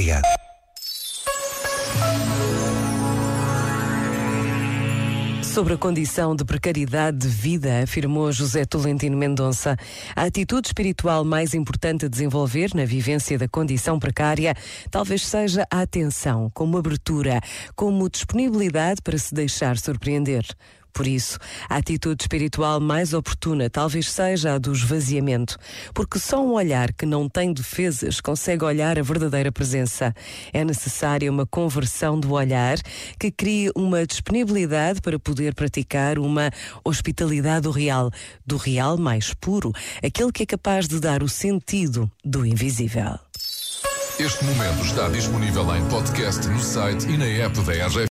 Obrigado. Sobre a condição de precariedade de vida, afirmou José Tolentino Mendonça, a atitude espiritual mais importante a desenvolver na vivência da condição precária talvez seja a atenção, como abertura, como disponibilidade para se deixar surpreender. Por isso, a atitude espiritual mais oportuna talvez seja a do esvaziamento, porque só um olhar que não tem defesas consegue olhar a verdadeira presença. É necessária uma conversão do olhar que crie uma disponibilidade para poder praticar uma hospitalidade do real, do real mais puro, aquele que é capaz de dar o sentido do invisível. Este momento está disponível em podcast no site e na app da RGF.